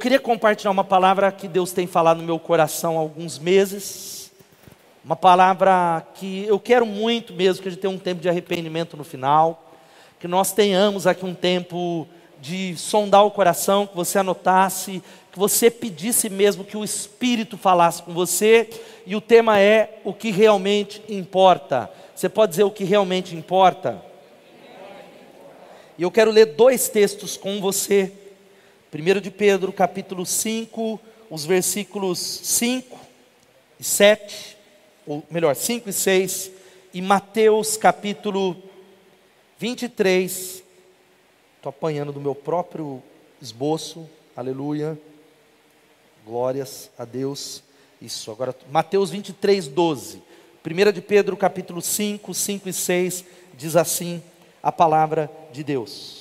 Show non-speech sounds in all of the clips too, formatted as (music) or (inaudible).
queria compartilhar uma palavra que Deus tem falado no meu coração há alguns meses. Uma palavra que eu quero muito mesmo que a gente tenha um tempo de arrependimento no final, que nós tenhamos aqui um tempo de sondar o coração, que você anotasse, que você pedisse mesmo que o Espírito falasse com você, e o tema é o que realmente importa. Você pode dizer o que realmente importa? E eu quero ler dois textos com você. 1 de Pedro, capítulo 5, os versículos 5 e 7, ou melhor, 5 e 6, e Mateus, capítulo 23. Estou apanhando do meu próprio esboço, aleluia. Glórias a Deus. Isso, agora Mateus 23, 12. 1 de Pedro, capítulo 5, 5 e 6, diz assim a palavra de Deus.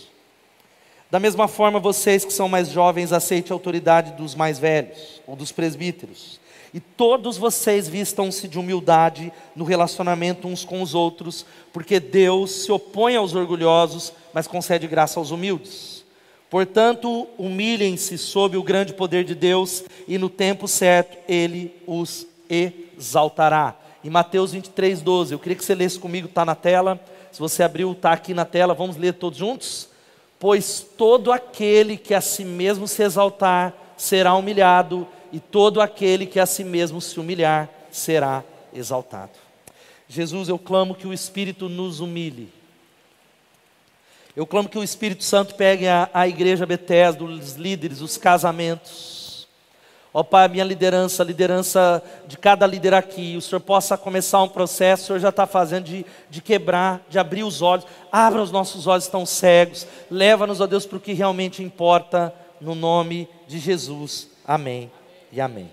Da mesma forma, vocês que são mais jovens, aceite a autoridade dos mais velhos, ou dos presbíteros. E todos vocês vistam-se de humildade no relacionamento uns com os outros, porque Deus se opõe aos orgulhosos, mas concede graça aos humildes. Portanto, humilhem-se sob o grande poder de Deus, e no tempo certo ele os exaltará. Em Mateus 23, 12, eu queria que você lesse comigo, está na tela. Se você abriu, está aqui na tela, vamos ler todos juntos? Pois todo aquele que a si mesmo se exaltar será humilhado, e todo aquele que a si mesmo se humilhar será exaltado. Jesus, eu clamo que o Espírito nos humilhe eu clamo que o Espírito Santo pegue a, a igreja Bethesda, os líderes, os casamentos. Ó Pai, a minha liderança, liderança de cada líder aqui, o Senhor possa começar um processo, o Senhor já está fazendo de, de quebrar, de abrir os olhos, abra os nossos olhos estão cegos, leva-nos, ó Deus, para o que realmente importa, no nome de Jesus. Amém e amém.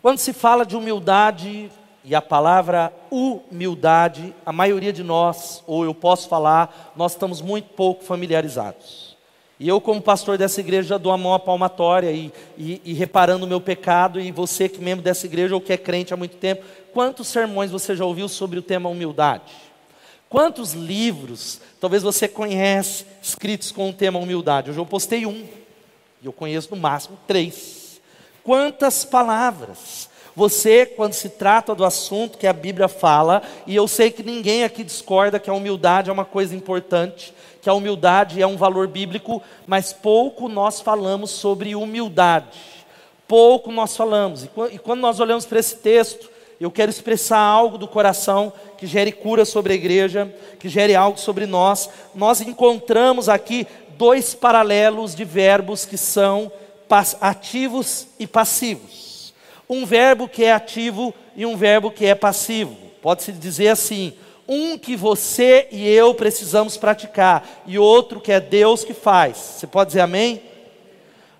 Quando se fala de humildade, e a palavra humildade, a maioria de nós, ou eu posso falar, nós estamos muito pouco familiarizados. E eu, como pastor dessa igreja, dou a mão à palmatória e, e, e reparando o meu pecado, e você que é membro dessa igreja ou que é crente há muito tempo, quantos sermões você já ouviu sobre o tema humildade? Quantos livros, talvez você conhece, escritos com o tema humildade? Hoje eu postei um, e eu conheço no máximo três. Quantas palavras, você, quando se trata do assunto que a Bíblia fala, e eu sei que ninguém aqui discorda que a humildade é uma coisa importante, que a humildade é um valor bíblico, mas pouco nós falamos sobre humildade. Pouco nós falamos. E quando nós olhamos para esse texto, eu quero expressar algo do coração que gere cura sobre a igreja, que gere algo sobre nós. Nós encontramos aqui dois paralelos de verbos que são ativos e passivos um verbo que é ativo e um verbo que é passivo. Pode-se dizer assim: um que você e eu precisamos praticar, e outro que é Deus que faz. Você pode dizer amém?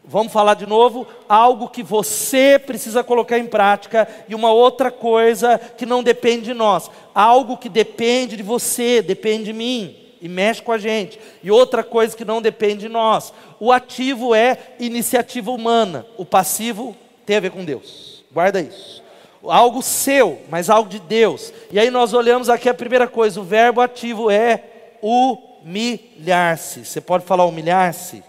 Vamos falar de novo? Algo que você precisa colocar em prática e uma outra coisa que não depende de nós. Algo que depende de você, depende de mim e mexe com a gente. E outra coisa que não depende de nós. O ativo é iniciativa humana, o passivo tem a ver com Deus. Guarda isso. Algo seu, mas algo de Deus. E aí nós olhamos aqui a primeira coisa, o verbo ativo é humilhar-se. Você pode falar humilhar-se?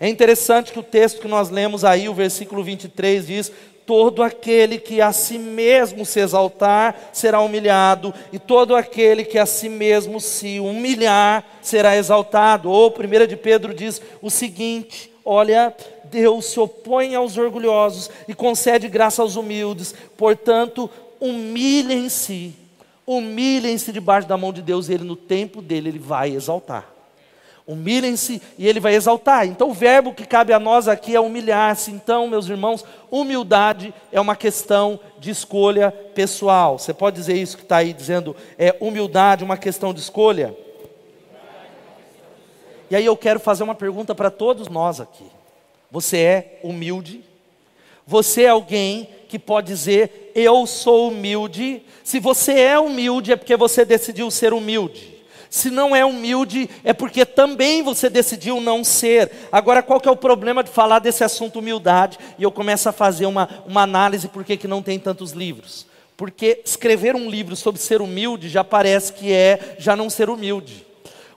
É interessante que o texto que nós lemos aí, o versículo 23 diz: Todo aquele que a si mesmo se exaltar será humilhado, e todo aquele que a si mesmo se humilhar será exaltado. Ou 1 de Pedro diz o seguinte: Olha, Deus se opõe aos orgulhosos e concede graça aos humildes. Portanto, humilhem-se, humilhem-se debaixo da mão de Deus, e Ele no tempo dele Ele vai exaltar. Humilhem-se e Ele vai exaltar. Então, o verbo que cabe a nós aqui é humilhar-se. Então, meus irmãos, humildade é uma questão de escolha pessoal. Você pode dizer isso que está aí dizendo, é humildade uma questão de escolha? E aí eu quero fazer uma pergunta para todos nós aqui. Você é humilde? Você é alguém que pode dizer, eu sou humilde? Se você é humilde, é porque você decidiu ser humilde. Se não é humilde, é porque também você decidiu não ser. Agora, qual que é o problema de falar desse assunto humildade? E eu começo a fazer uma, uma análise por que, não tem tantos livros. Porque escrever um livro sobre ser humilde já parece que é já não ser humilde.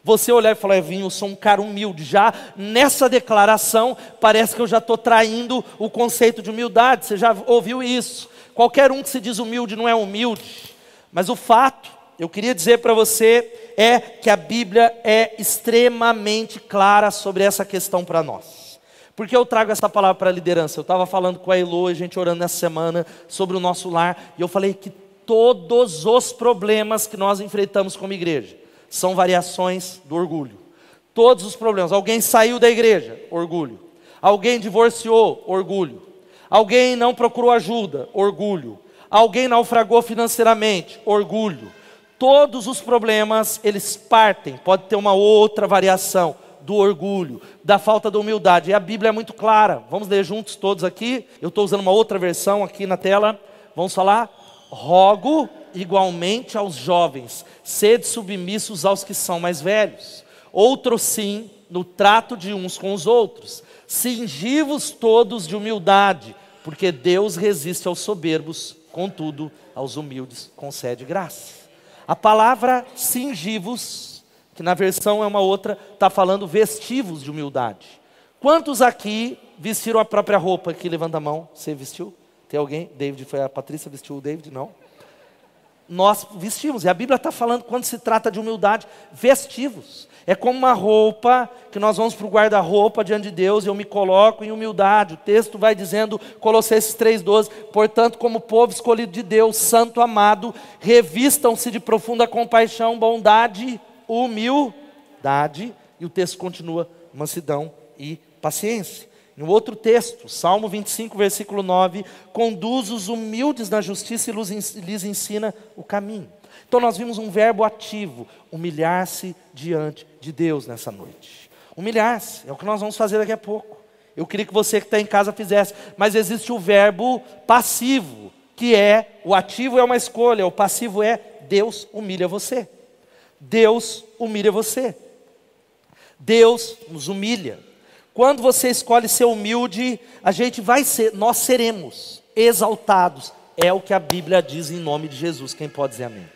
Você olhar e falar, Evinho, eu sou um cara humilde. Já nessa declaração, parece que eu já estou traindo o conceito de humildade. Você já ouviu isso? Qualquer um que se diz humilde não é humilde. Mas o fato, eu queria dizer para você, é que a Bíblia é extremamente clara sobre essa questão para nós. Porque eu trago essa palavra para a liderança. Eu estava falando com a Elo, a gente orando nessa semana sobre o nosso lar, e eu falei que todos os problemas que nós enfrentamos como igreja são variações do orgulho. Todos os problemas. Alguém saiu da igreja, orgulho. Alguém divorciou, orgulho. Alguém não procurou ajuda, orgulho. Alguém naufragou financeiramente, orgulho. Todos os problemas, eles partem, pode ter uma outra variação do orgulho, da falta de humildade. E a Bíblia é muito clara. Vamos ler juntos todos aqui. Eu estou usando uma outra versão aqui na tela. Vamos falar? Rogo igualmente aos jovens, sede submissos aos que são mais velhos. Outro sim, no trato de uns com os outros. Cingivos todos de humildade, porque Deus resiste aos soberbos, contudo, aos humildes concede graça. A palavra cingivos, que na versão é uma outra, está falando vestivos de humildade. Quantos aqui vestiram a própria roupa? Aqui levanta a mão. Você vestiu? Tem alguém? David foi a Patrícia vestiu o David? Não nós vestimos. E a Bíblia está falando, quando se trata de humildade, vestivos. É como uma roupa que nós vamos para o guarda-roupa diante de Deus e eu me coloco em humildade. O texto vai dizendo, Colossenses 3,12: Portanto, como povo escolhido de Deus, santo amado, revistam-se de profunda compaixão, bondade, humildade. E o texto continua: mansidão e paciência. Em outro texto, Salmo 25, versículo 9: conduz os humildes na justiça e lhes ensina o caminho. Então nós vimos um verbo ativo, humilhar-se diante de Deus nessa noite. Humilhar-se, é o que nós vamos fazer daqui a pouco. Eu queria que você que está em casa fizesse, mas existe o verbo passivo, que é, o ativo é uma escolha, o passivo é Deus humilha você. Deus humilha você. Deus nos humilha. Quando você escolhe ser humilde, a gente vai ser, nós seremos exaltados. É o que a Bíblia diz em nome de Jesus. Quem pode dizer amém?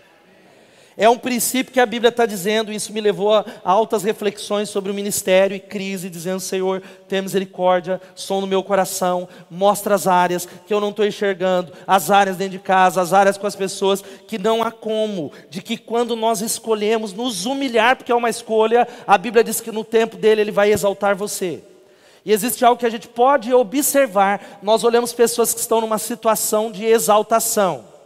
É um princípio que a Bíblia está dizendo, isso me levou a altas reflexões sobre o ministério e crise, dizendo: Senhor, tenha misericórdia, som no meu coração, mostra as áreas que eu não estou enxergando, as áreas dentro de casa, as áreas com as pessoas, que não há como, de que quando nós escolhemos nos humilhar, porque é uma escolha, a Bíblia diz que no tempo dele ele vai exaltar você. E existe algo que a gente pode observar, nós olhamos pessoas que estão numa situação de exaltação.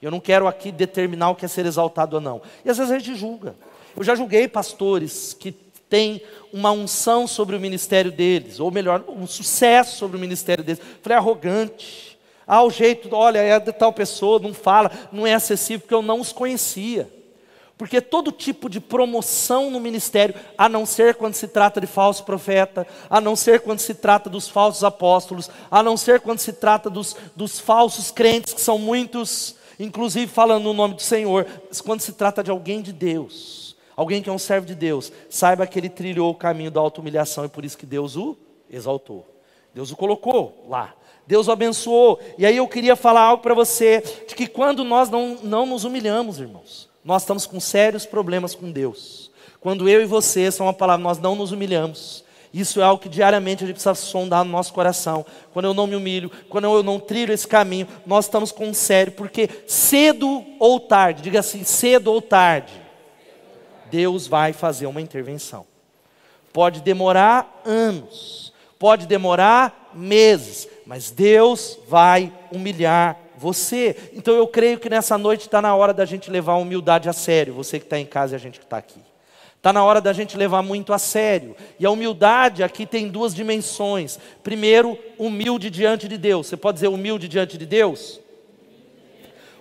Eu não quero aqui determinar o que é ser exaltado ou não. E às vezes a gente julga. Eu já julguei pastores que têm uma unção sobre o ministério deles, ou melhor, um sucesso sobre o ministério deles. Falei, arrogante. Ah, o jeito, olha, é de tal pessoa, não fala, não é acessível, porque eu não os conhecia. Porque todo tipo de promoção no ministério, a não ser quando se trata de falso profeta, a não ser quando se trata dos falsos apóstolos, a não ser quando se trata dos, dos falsos crentes, que são muitos, inclusive falando no nome do Senhor, quando se trata de alguém de Deus, alguém que é um servo de Deus, saiba que ele trilhou o caminho da auto-humilhação e por isso que Deus o exaltou. Deus o colocou lá. Deus o abençoou. E aí eu queria falar algo para você, de que quando nós não, não nos humilhamos, irmãos, nós estamos com sérios problemas com Deus. Quando eu e você, são uma palavra, nós não nos humilhamos. Isso é algo que diariamente a gente precisa sondar no nosso coração. Quando eu não me humilho, quando eu não trilho esse caminho, nós estamos com sério, porque cedo ou tarde, diga assim, cedo ou tarde, Deus vai fazer uma intervenção. Pode demorar anos, pode demorar meses, mas Deus vai humilhar você. Então eu creio que nessa noite está na hora da gente levar a humildade a sério, você que está em casa e a gente que está aqui. Está na hora da gente levar muito a sério. E a humildade aqui tem duas dimensões. Primeiro, humilde diante de Deus. Você pode dizer humilde diante de Deus?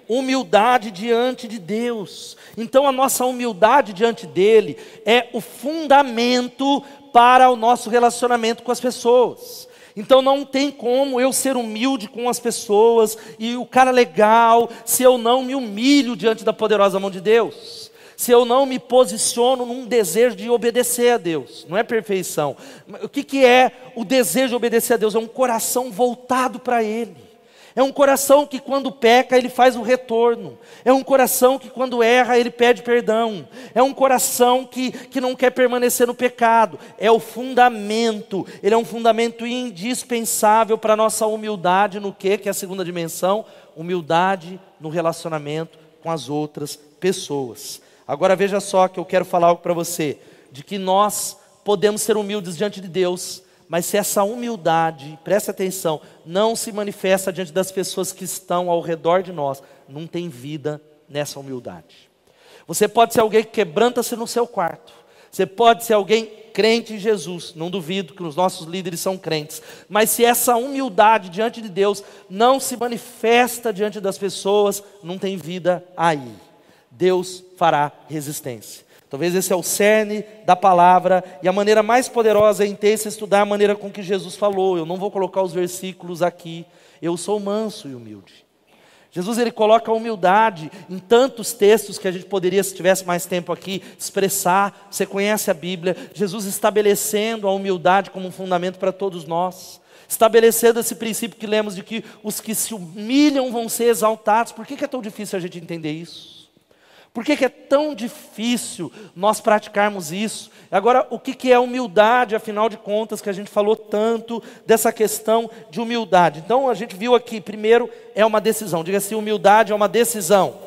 Humildade diante de Deus. Então a nossa humildade diante dele é o fundamento para o nosso relacionamento com as pessoas. Então não tem como eu ser humilde com as pessoas e o cara legal se eu não me humilho diante da poderosa mão de Deus. Se eu não me posiciono num desejo de obedecer a Deus, não é perfeição. O que, que é o desejo de obedecer a Deus? É um coração voltado para Ele É um coração que quando peca, ele faz o retorno. É um coração que quando erra, ele pede perdão. É um coração que, que não quer permanecer no pecado. É o fundamento. Ele é um fundamento indispensável para a nossa humildade no que? Que é a segunda dimensão? Humildade no relacionamento com as outras pessoas. Agora veja só que eu quero falar algo para você. De que nós podemos ser humildes diante de Deus mas se essa humildade, preste atenção, não se manifesta diante das pessoas que estão ao redor de nós, não tem vida nessa humildade. Você pode ser alguém que quebranta-se no seu quarto. Você pode ser alguém crente em Jesus, não duvido que os nossos líderes são crentes, mas se essa humildade diante de Deus não se manifesta diante das pessoas, não tem vida aí. Deus fará resistência. Talvez esse é o cerne da palavra e a maneira mais poderosa e intensa é estudar a maneira com que Jesus falou. Eu não vou colocar os versículos aqui. Eu sou manso e humilde. Jesus ele coloca a humildade em tantos textos que a gente poderia, se tivesse mais tempo aqui, expressar. Você conhece a Bíblia? Jesus estabelecendo a humildade como um fundamento para todos nós. Estabelecendo esse princípio que lemos de que os que se humilham vão ser exaltados. Por que, que é tão difícil a gente entender isso? Por que, que, é tão difícil nós praticarmos isso? Agora, o que, que é humildade, afinal de contas, que a gente falou tanto dessa questão de humildade? Então, a gente viu aqui, primeiro, é uma decisão. Diga assim: humildade é uma decisão.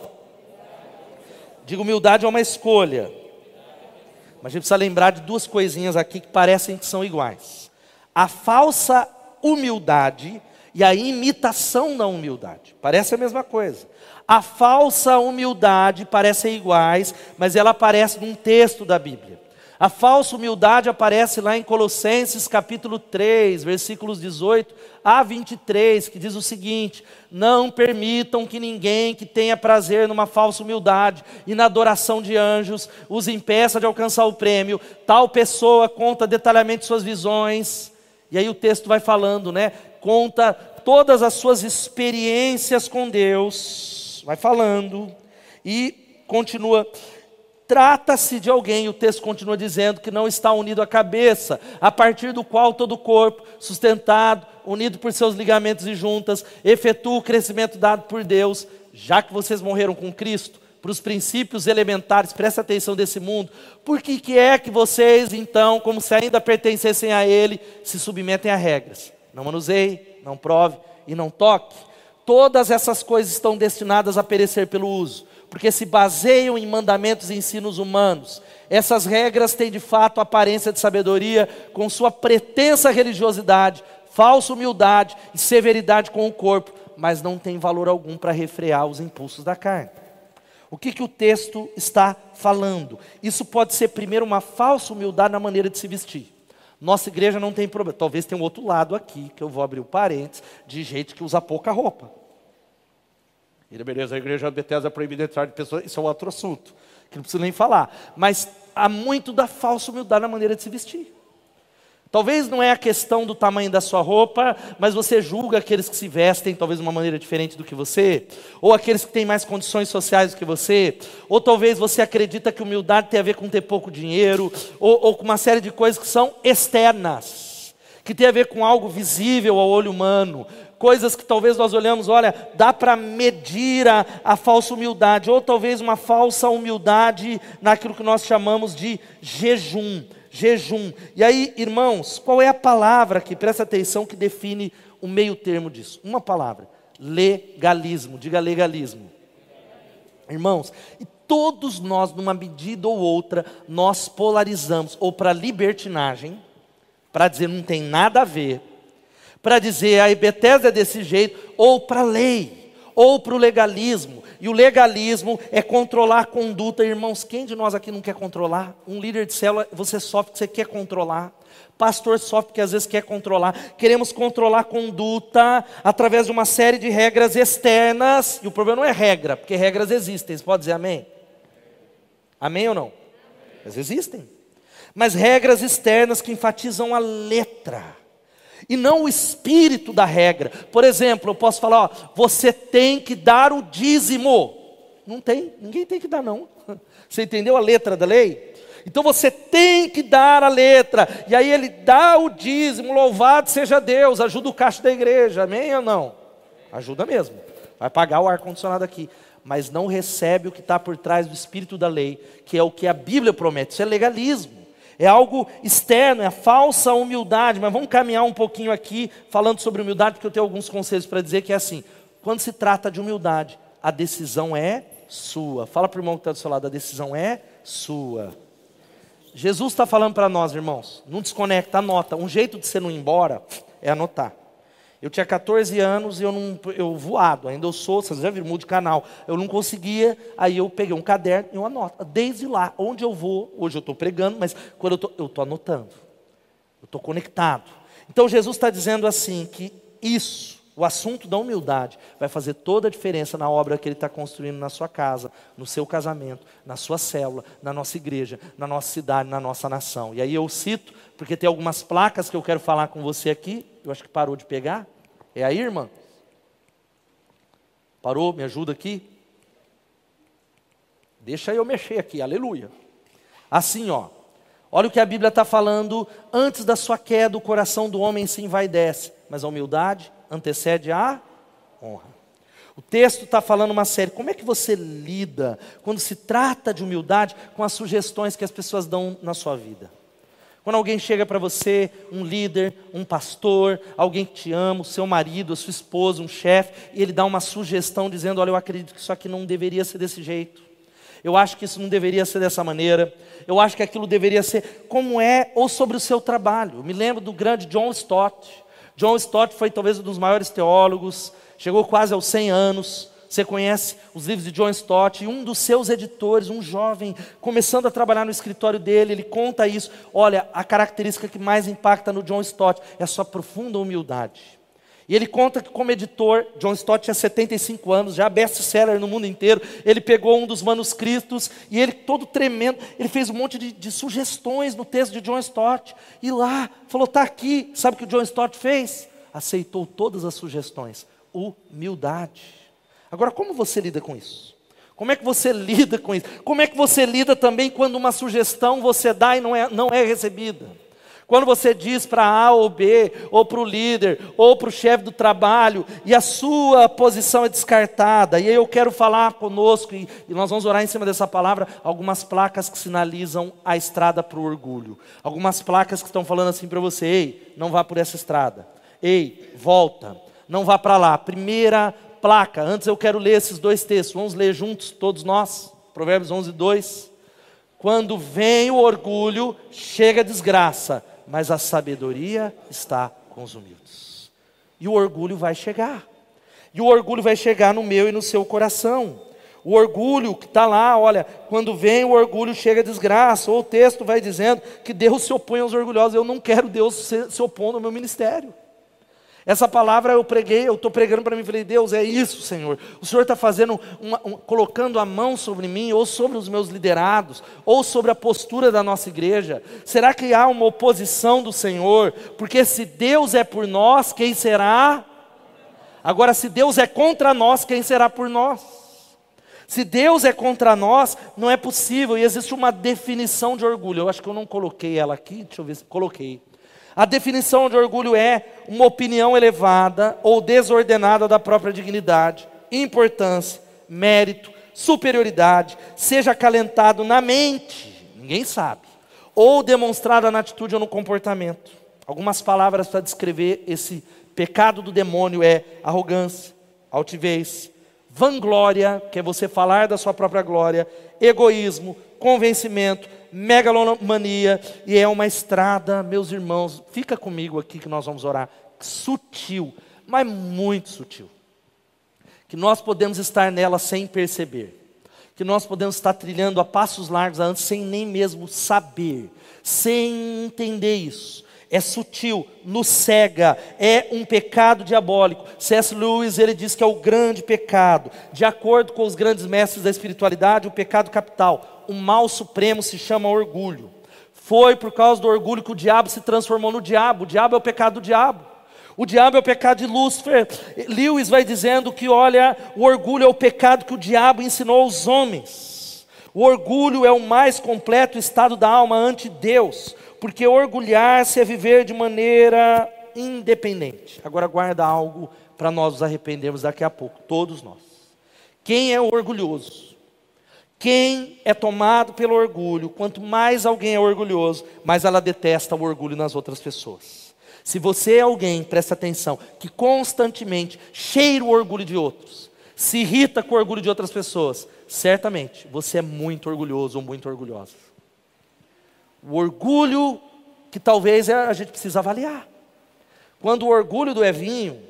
Diga, humildade é uma escolha. Mas a gente precisa lembrar de duas coisinhas aqui que parecem que são iguais: a falsa humildade e a imitação da humildade. Parece a mesma coisa. A falsa humildade parecem iguais, mas ela aparece num texto da Bíblia. A falsa humildade aparece lá em Colossenses capítulo 3, versículos 18 a 23, que diz o seguinte: Não permitam que ninguém que tenha prazer numa falsa humildade e na adoração de anjos os impeça de alcançar o prêmio. Tal pessoa conta detalhadamente suas visões. E aí o texto vai falando, né? Conta todas as suas experiências com Deus vai falando e continua. Trata-se de alguém, o texto continua dizendo, que não está unido à cabeça, a partir do qual todo o corpo, sustentado, unido por seus ligamentos e juntas, efetua o crescimento dado por Deus, já que vocês morreram com Cristo, para os princípios elementares, presta atenção desse mundo, por que, que é que vocês, então, como se ainda pertencessem a Ele, se submetem a regras? Não manuseie, não prove e não toque. Todas essas coisas estão destinadas a perecer pelo uso, porque se baseiam em mandamentos e ensinos humanos. Essas regras têm de fato aparência de sabedoria, com sua pretensa religiosidade, falsa humildade e severidade com o corpo, mas não tem valor algum para refrear os impulsos da carne. O que, que o texto está falando? Isso pode ser, primeiro, uma falsa humildade na maneira de se vestir. Nossa igreja não tem problema. Talvez tenha um outro lado aqui, que eu vou abrir o parênteses, de gente que usa pouca roupa. E beleza, a igreja Bethesda proibida entrar de pessoas, isso é outro assunto, que não precisa nem falar. Mas há muito da falsa humildade na maneira de se vestir. Talvez não é a questão do tamanho da sua roupa, mas você julga aqueles que se vestem talvez de uma maneira diferente do que você, ou aqueles que têm mais condições sociais do que você, ou talvez você acredita que humildade tem a ver com ter pouco dinheiro, ou, ou com uma série de coisas que são externas, que tem a ver com algo visível ao olho humano, coisas que talvez nós olhamos, olha, dá para medir a, a falsa humildade, ou talvez uma falsa humildade naquilo que nós chamamos de jejum. Jejum. E aí, irmãos, qual é a palavra que, presta atenção, que define o meio termo disso? Uma palavra: legalismo. Diga legalismo. Irmãos, e todos nós, numa medida ou outra, nós polarizamos ou para libertinagem, para dizer não tem nada a ver, para dizer a Bethesda é desse jeito, ou para lei, ou para o legalismo. E o legalismo é controlar a conduta, irmãos. Quem de nós aqui não quer controlar? Um líder de célula, você sofre que você quer controlar. Pastor sofre que às vezes quer controlar. Queremos controlar a conduta através de uma série de regras externas. E o problema não é regra, porque regras existem. Você pode dizer amém? Amém ou não? Mas existem. Mas regras externas que enfatizam a letra e não o espírito da regra. Por exemplo, eu posso falar, ó, você tem que dar o dízimo. Não tem, ninguém tem que dar não. (laughs) Você entendeu a letra da lei? Então você tem que dar a letra. E aí ele dá o dízimo, louvado seja Deus, ajuda o caixa da igreja. Amém ou não? ajuda mesmo. Vai pagar o ar-condicionado aqui. Mas não recebe o que está por trás do espírito da lei, que é o que a Bíblia promete. Isso é legalismo. É algo externo, é a falsa humildade. Mas vamos caminhar um pouquinho aqui falando sobre humildade, porque eu tenho alguns conselhos para dizer que é assim: quando se trata de humildade, a decisão é sua. Fala para o irmão que está do seu lado, a decisão é sua. Jesus está falando para nós, irmãos, não desconecta, anota. Um jeito de você não ir embora é anotar. Eu tinha 14 anos e eu não, eu voado, ainda eu sou, vocês já viram, de canal. Eu não conseguia, aí eu peguei um caderno e eu anoto. Desde lá, onde eu vou, hoje eu estou pregando, mas quando eu estou anotando, eu estou conectado. Então Jesus está dizendo assim que isso, o assunto da humildade, vai fazer toda a diferença na obra que Ele está construindo na sua casa, no seu casamento, na sua célula, na nossa igreja, na nossa cidade, na nossa nação. E aí eu cito, porque tem algumas placas que eu quero falar com você aqui, eu acho que parou de pegar. É aí, irmã? Parou? Me ajuda aqui? Deixa eu mexer aqui, aleluia. Assim, ó. Olha o que a Bíblia está falando. Antes da sua queda, o coração do homem se envaidece, mas a humildade antecede a honra. O texto está falando uma série. Como é que você lida quando se trata de humildade com as sugestões que as pessoas dão na sua vida? Quando alguém chega para você, um líder, um pastor, alguém que te ama, o seu marido, a sua esposa, um chefe, e ele dá uma sugestão dizendo: Olha, eu acredito que isso aqui não deveria ser desse jeito. Eu acho que isso não deveria ser dessa maneira. Eu acho que aquilo deveria ser como é, ou sobre o seu trabalho. Eu me lembro do grande John Stott. John Stott foi talvez um dos maiores teólogos, chegou quase aos 100 anos. Você conhece os livros de John Stott, e um dos seus editores, um jovem, começando a trabalhar no escritório dele, ele conta isso. Olha, a característica que mais impacta no John Stott é a sua profunda humildade. E ele conta que, como editor, John Stott tinha 75 anos, já best-seller no mundo inteiro. Ele pegou um dos manuscritos e ele, todo tremendo, ele fez um monte de, de sugestões no texto de John Stott. E lá, falou: está aqui. Sabe o que o John Stott fez? Aceitou todas as sugestões. Humildade. Agora, como você lida com isso? Como é que você (laughs) lida com isso? Como é que você lida também quando uma sugestão você dá e não é, não é recebida? Quando você diz para A ou B, ou para o líder, ou para o chefe do trabalho, e a sua posição é descartada, e eu quero falar conosco, e, e nós vamos orar em cima dessa palavra, algumas placas que sinalizam a estrada para o orgulho. Algumas placas que estão falando assim para você: ei, não vá por essa estrada. Ei, volta, não vá para lá. Primeira placa. Antes eu quero ler esses dois textos. Vamos ler juntos, todos nós. Provérbios 11, 2. Quando vem o orgulho, chega a desgraça, mas a sabedoria está com os humildes. E o orgulho vai chegar. E o orgulho vai chegar no meu e no seu coração. O orgulho que está lá, olha, quando vem o orgulho chega a desgraça. Ou o texto vai dizendo que Deus se opõe aos orgulhosos. Eu não quero Deus se, se opondo ao meu ministério. Essa palavra eu preguei, eu estou pregando para mim, falei, Deus, é isso, Senhor. O Senhor está fazendo, uma, um, colocando a mão sobre mim, ou sobre os meus liderados, ou sobre a postura da nossa igreja. Será que há uma oposição do Senhor? Porque se Deus é por nós, quem será? Agora, se Deus é contra nós, quem será por nós? Se Deus é contra nós, não é possível, e existe uma definição de orgulho. Eu acho que eu não coloquei ela aqui, deixa eu ver se coloquei. A definição de orgulho é uma opinião elevada ou desordenada da própria dignidade, importância, mérito, superioridade, seja acalentado na mente, ninguém sabe, ou demonstrada na atitude ou no comportamento. Algumas palavras para descrever esse pecado do demônio é arrogância, altivez, vanglória, que é você falar da sua própria glória, egoísmo, convencimento, megalomania, e é uma estrada, meus irmãos, fica comigo aqui que nós vamos orar, sutil, mas muito sutil. Que nós podemos estar nela sem perceber. Que nós podemos estar trilhando a passos largos antes sem nem mesmo saber, sem entender isso é sutil, nos cega, é um pecado diabólico. C.S. Lewis ele diz que é o grande pecado. De acordo com os grandes mestres da espiritualidade, o pecado capital, o mal supremo se chama orgulho. Foi por causa do orgulho que o diabo se transformou no diabo. O diabo é o pecado do diabo. O diabo é o pecado de Lúcifer. Lewis vai dizendo que, olha, o orgulho é o pecado que o diabo ensinou aos homens. O orgulho é o mais completo estado da alma ante Deus porque orgulhar-se é viver de maneira independente. Agora guarda algo para nós nos arrependermos daqui a pouco, todos nós. Quem é orgulhoso? Quem é tomado pelo orgulho, quanto mais alguém é orgulhoso, mais ela detesta o orgulho nas outras pessoas. Se você é alguém, presta atenção, que constantemente cheira o orgulho de outros, se irrita com o orgulho de outras pessoas, certamente você é muito orgulhoso ou muito orgulhosa. O orgulho que talvez é, a gente precisa avaliar. Quando o orgulho do Evinho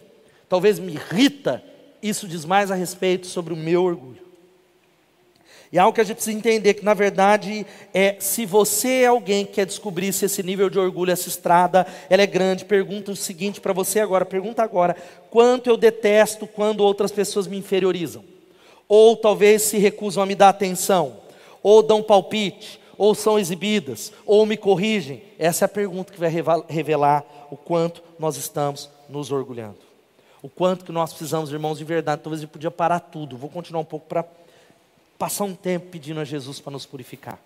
talvez me irrita, isso diz mais a respeito sobre o meu orgulho. E é algo que a gente precisa entender que, na verdade, é se você é alguém que quer descobrir se esse nível de orgulho, essa estrada, ela é grande, pergunta o seguinte para você agora, pergunta agora, quanto eu detesto quando outras pessoas me inferiorizam? Ou talvez se recusam a me dar atenção, ou dão palpite, ou são exibidas, ou me corrigem? Essa é a pergunta que vai revelar o quanto nós estamos nos orgulhando. O quanto que nós precisamos, irmãos, de verdade. Talvez gente podia parar tudo. Vou continuar um pouco para passar um tempo pedindo a Jesus para nos purificar.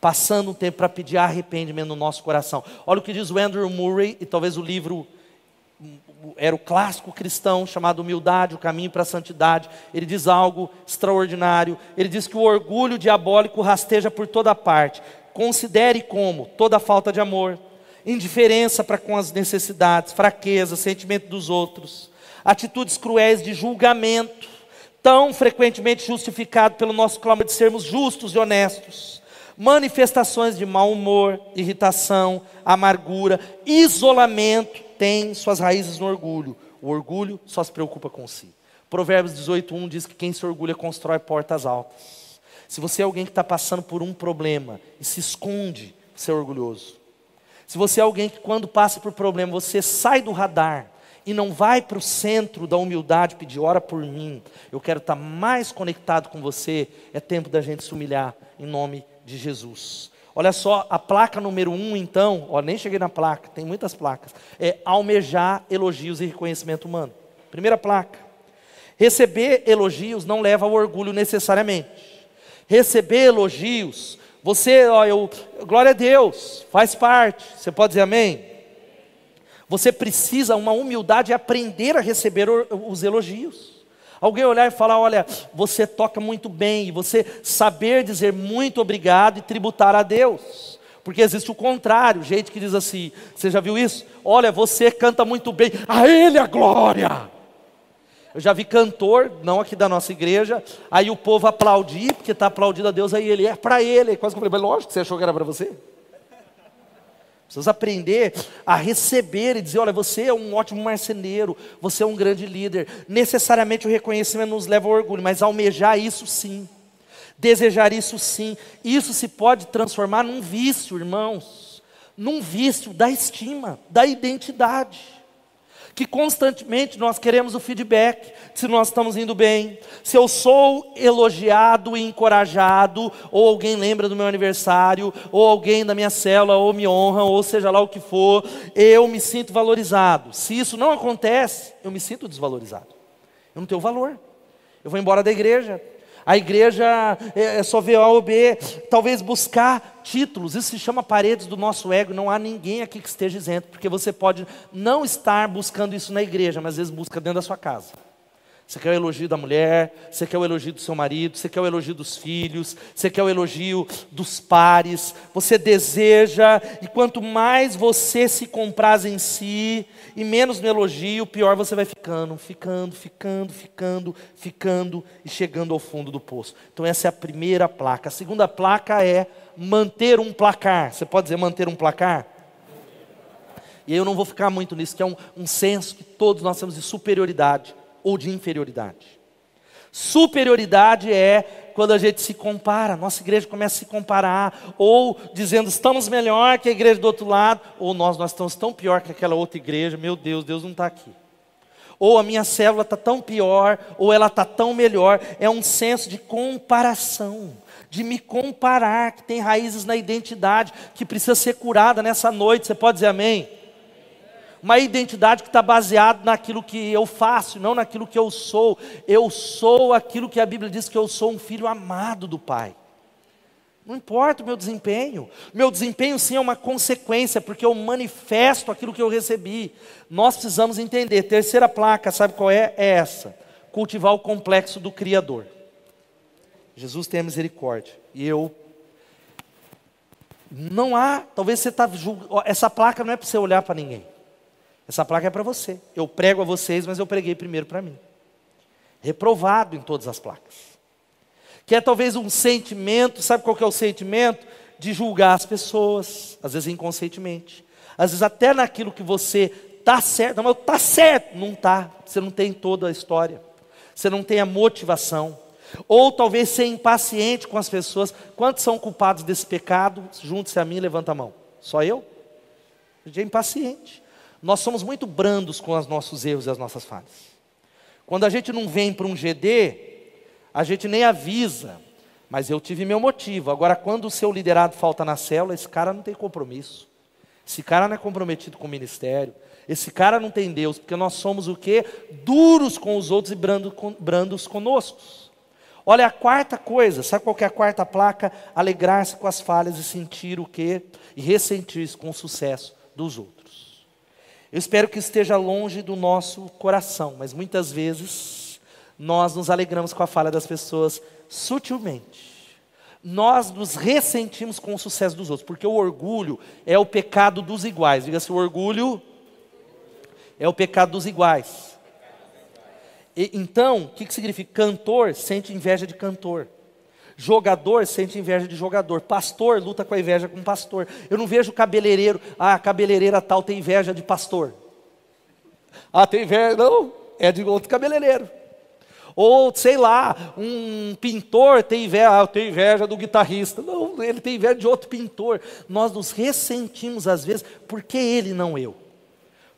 Passando um tempo para pedir arrependimento no nosso coração. Olha o que diz o Andrew Murray, e talvez o livro era o clássico cristão chamado Humildade, o caminho para a santidade. Ele diz algo extraordinário. Ele diz que o orgulho diabólico rasteja por toda parte. Considere como toda falta de amor, indiferença para com as necessidades, fraqueza, sentimento dos outros, atitudes cruéis de julgamento, tão frequentemente justificado pelo nosso clamor de sermos justos e honestos. Manifestações de mau humor, irritação, amargura, isolamento têm suas raízes no orgulho. O orgulho só se preocupa com si. Provérbios 18:1 diz que quem se orgulha constrói portas altas. Se você é alguém que está passando por um problema e se esconde, você é orgulhoso. Se você é alguém que, quando passa por problema, você sai do radar, e não vai para o centro da humildade pedir, ora por mim, eu quero estar mais conectado com você, é tempo da gente se humilhar em nome de Jesus. Olha só, a placa número um, então, ó, nem cheguei na placa, tem muitas placas, é almejar elogios e reconhecimento humano. Primeira placa. Receber elogios não leva ao orgulho necessariamente. Receber elogios, você, ó, eu, glória a Deus, faz parte. Você pode dizer amém? Você precisa uma humildade aprender a receber os elogios. Alguém olhar e falar: olha, você toca muito bem, e você saber dizer muito obrigado e tributar a Deus. Porque existe o contrário, gente que diz assim: você já viu isso? Olha, você canta muito bem, a Ele a glória. Eu já vi cantor, não aqui da nossa igreja, aí o povo aplaudir, porque está aplaudindo a Deus, aí ele é para ele. Quase que eu falei, mas lógico você achou que era para você. Precisamos aprender a receber e dizer: olha, você é um ótimo marceneiro, você é um grande líder. Necessariamente o reconhecimento nos leva ao orgulho, mas almejar isso sim, desejar isso sim, isso se pode transformar num vício, irmãos, num vício da estima, da identidade que constantemente nós queremos o feedback, se nós estamos indo bem, se eu sou elogiado e encorajado, ou alguém lembra do meu aniversário, ou alguém da minha célula, ou me honra, ou seja lá o que for, eu me sinto valorizado. Se isso não acontece, eu me sinto desvalorizado. Eu não tenho valor. Eu vou embora da igreja, a igreja é, é só ver A ou B, talvez buscar títulos, isso se chama paredes do nosso ego. Não há ninguém aqui que esteja isento, porque você pode não estar buscando isso na igreja, mas às vezes busca dentro da sua casa. Você quer o elogio da mulher, você quer o elogio do seu marido, você quer o elogio dos filhos, você quer o elogio dos pares, você deseja, e quanto mais você se compraz em si, e menos no elogio, pior você vai ficando, ficando, ficando, ficando, ficando e chegando ao fundo do poço. Então, essa é a primeira placa. A segunda placa é manter um placar. Você pode dizer manter um placar? E eu não vou ficar muito nisso, que é um, um senso que todos nós temos de superioridade ou de inferioridade. Superioridade é quando a gente se compara, nossa igreja começa a se comparar, ou dizendo estamos melhor que a igreja do outro lado, ou nós, nós estamos tão pior que aquela outra igreja, meu Deus, Deus não está aqui. Ou a minha célula está tão pior, ou ela está tão melhor, é um senso de comparação, de me comparar, que tem raízes na identidade, que precisa ser curada nessa noite, você pode dizer amém? Uma identidade que está baseada naquilo que eu faço, não naquilo que eu sou. Eu sou aquilo que a Bíblia diz que eu sou um filho amado do Pai. Não importa o meu desempenho. Meu desempenho sim é uma consequência, porque eu manifesto aquilo que eu recebi. Nós precisamos entender. Terceira placa, sabe qual é? É essa: cultivar o complexo do Criador. Jesus tenha misericórdia. E eu. Não há, talvez você está. Essa placa não é para você olhar para ninguém. Essa placa é para você. Eu prego a vocês, mas eu preguei primeiro para mim. Reprovado em todas as placas que é talvez um sentimento, sabe qual que é o sentimento? De julgar as pessoas, às vezes inconscientemente, às vezes até naquilo que você está certo, não, mas está certo, não está, você não tem toda a história, você não tem a motivação, ou talvez ser impaciente com as pessoas, quantos são culpados desse pecado? Junte-se a mim levanta a mão, só eu? A gente é impaciente, nós somos muito brandos com os nossos erros e as nossas falhas, quando a gente não vem para um GD, a gente nem avisa, mas eu tive meu motivo. Agora, quando o seu liderado falta na célula, esse cara não tem compromisso. Esse cara não é comprometido com o ministério. Esse cara não tem Deus, porque nós somos o quê? Duros com os outros e brandos, brandos conosco. Olha a quarta coisa, sabe qual é a quarta placa? Alegrar-se com as falhas e sentir o quê? E ressentir-se com o sucesso dos outros. Eu espero que esteja longe do nosso coração, mas muitas vezes nós nos alegramos com a falha das pessoas sutilmente. Nós nos ressentimos com o sucesso dos outros, porque o orgulho é o pecado dos iguais. Diga-se, o orgulho é o pecado dos iguais. E, então, o que, que significa? Cantor sente inveja de cantor. Jogador sente inveja de jogador. Pastor luta com a inveja com pastor. Eu não vejo cabeleireiro, ah, cabeleireira tal tem inveja de pastor. Ah, tem inveja, não, é de outro cabeleireiro. Ou, sei lá, um pintor tem inveja, ah, tenho inveja do guitarrista. Não, ele tem inveja de outro pintor. Nós nos ressentimos às vezes, por que ele não eu?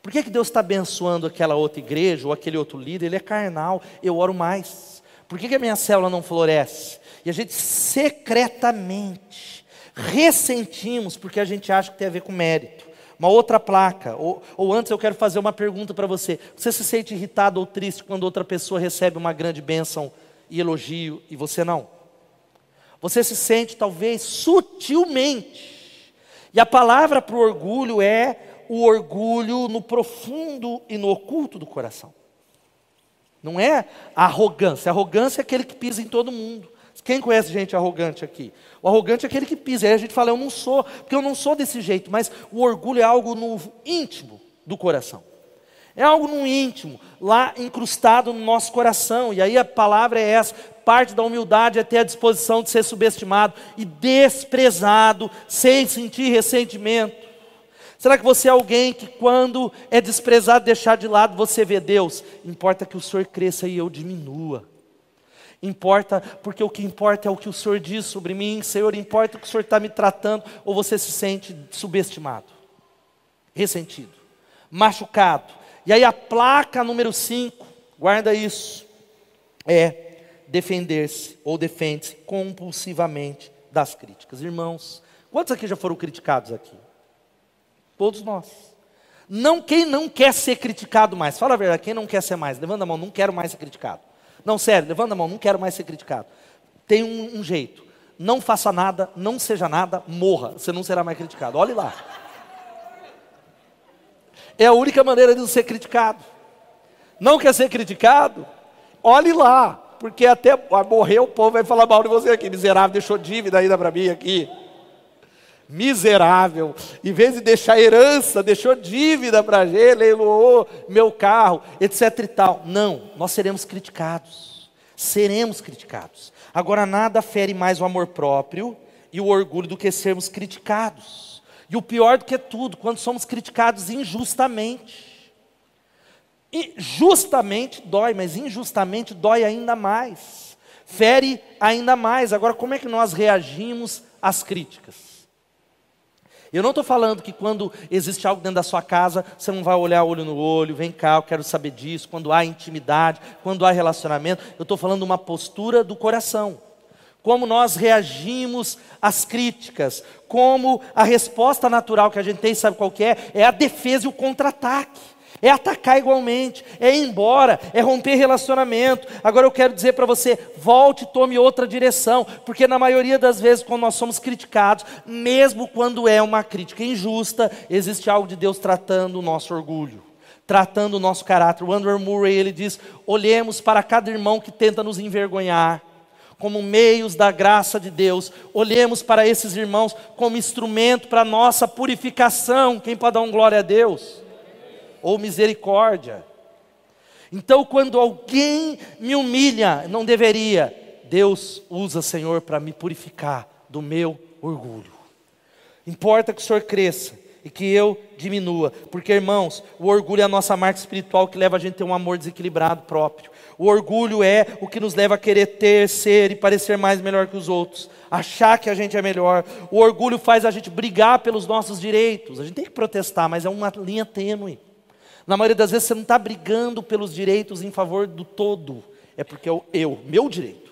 Por que, que Deus está abençoando aquela outra igreja ou aquele outro líder? Ele é carnal, eu oro mais. Por que, que a minha célula não floresce? E a gente secretamente ressentimos porque a gente acha que tem a ver com mérito uma outra placa. Ou, ou antes eu quero fazer uma pergunta para você: você se sente irritado ou triste quando outra pessoa recebe uma grande bênção e elogio e você não? Você se sente talvez sutilmente. E a palavra para o orgulho é o orgulho no profundo e no oculto do coração. Não é arrogância. Arrogância é aquele que pisa em todo mundo. Quem conhece gente arrogante aqui? O arrogante é aquele que pisa. Aí a gente fala, eu não sou, porque eu não sou desse jeito. Mas o orgulho é algo no íntimo do coração. É algo no íntimo, lá incrustado no nosso coração. E aí a palavra é essa: parte da humildade é ter a disposição de ser subestimado e desprezado, sem sentir ressentimento. Será que você é alguém que, quando é desprezado, deixar de lado, você vê Deus? Importa que o Senhor cresça e eu diminua. Importa, porque o que importa é o que o Senhor diz sobre mim, Senhor, importa o que o Senhor está me tratando, ou você se sente subestimado, ressentido, machucado. E aí a placa número 5, guarda isso, é defender-se ou defende-se compulsivamente das críticas. Irmãos, quantos aqui já foram criticados aqui? Todos nós. Não quem não quer ser criticado mais. Fala a verdade, quem não quer ser mais? Levanta a mão, não quero mais ser criticado. Não, sério, levanta a mão, não quero mais ser criticado. Tem um, um jeito. Não faça nada, não seja nada, morra. Você não será mais criticado. Olhe lá. É a única maneira de não ser criticado. Não quer ser criticado? Olhe lá. Porque até morrer o povo vai falar mal de você aqui. Miserável, deixou dívida ainda para mim aqui. Miserável. Em vez de deixar herança, deixou dívida para ele, leiloou meu carro, etc e tal. Não, nós seremos criticados. Seremos criticados. Agora, nada fere mais o amor próprio e o orgulho do que sermos criticados. E o pior do que tudo, quando somos criticados injustamente. E justamente dói, mas injustamente dói ainda mais. Fere ainda mais. Agora, como é que nós reagimos às críticas? Eu não estou falando que quando existe algo dentro da sua casa, você não vai olhar olho no olho, vem cá, eu quero saber disso, quando há intimidade, quando há relacionamento. Eu estou falando uma postura do coração. Como nós reagimos às críticas, como a resposta natural que a gente tem, sabe qual que é? É a defesa e o contra-ataque. É atacar igualmente, é ir embora, é romper relacionamento. Agora eu quero dizer para você: volte e tome outra direção, porque na maioria das vezes, quando nós somos criticados, mesmo quando é uma crítica injusta, existe algo de Deus tratando o nosso orgulho, tratando o nosso caráter. O Andrew Murray ele diz: olhemos para cada irmão que tenta nos envergonhar. Como meios da graça de Deus, olhemos para esses irmãos como instrumento para nossa purificação. Quem pode dar um glória a Deus? Ou misericórdia. Então, quando alguém me humilha, não deveria, Deus usa, Senhor, para me purificar do meu orgulho. Importa que o Senhor cresça e que eu diminua, porque irmãos, o orgulho é a nossa marca espiritual que leva a gente a ter um amor desequilibrado próprio. O orgulho é o que nos leva a querer ter, ser e parecer mais melhor que os outros, achar que a gente é melhor. O orgulho faz a gente brigar pelos nossos direitos. A gente tem que protestar, mas é uma linha tênue. Na maioria das vezes você não está brigando pelos direitos em favor do todo, é porque é eu, meu direito.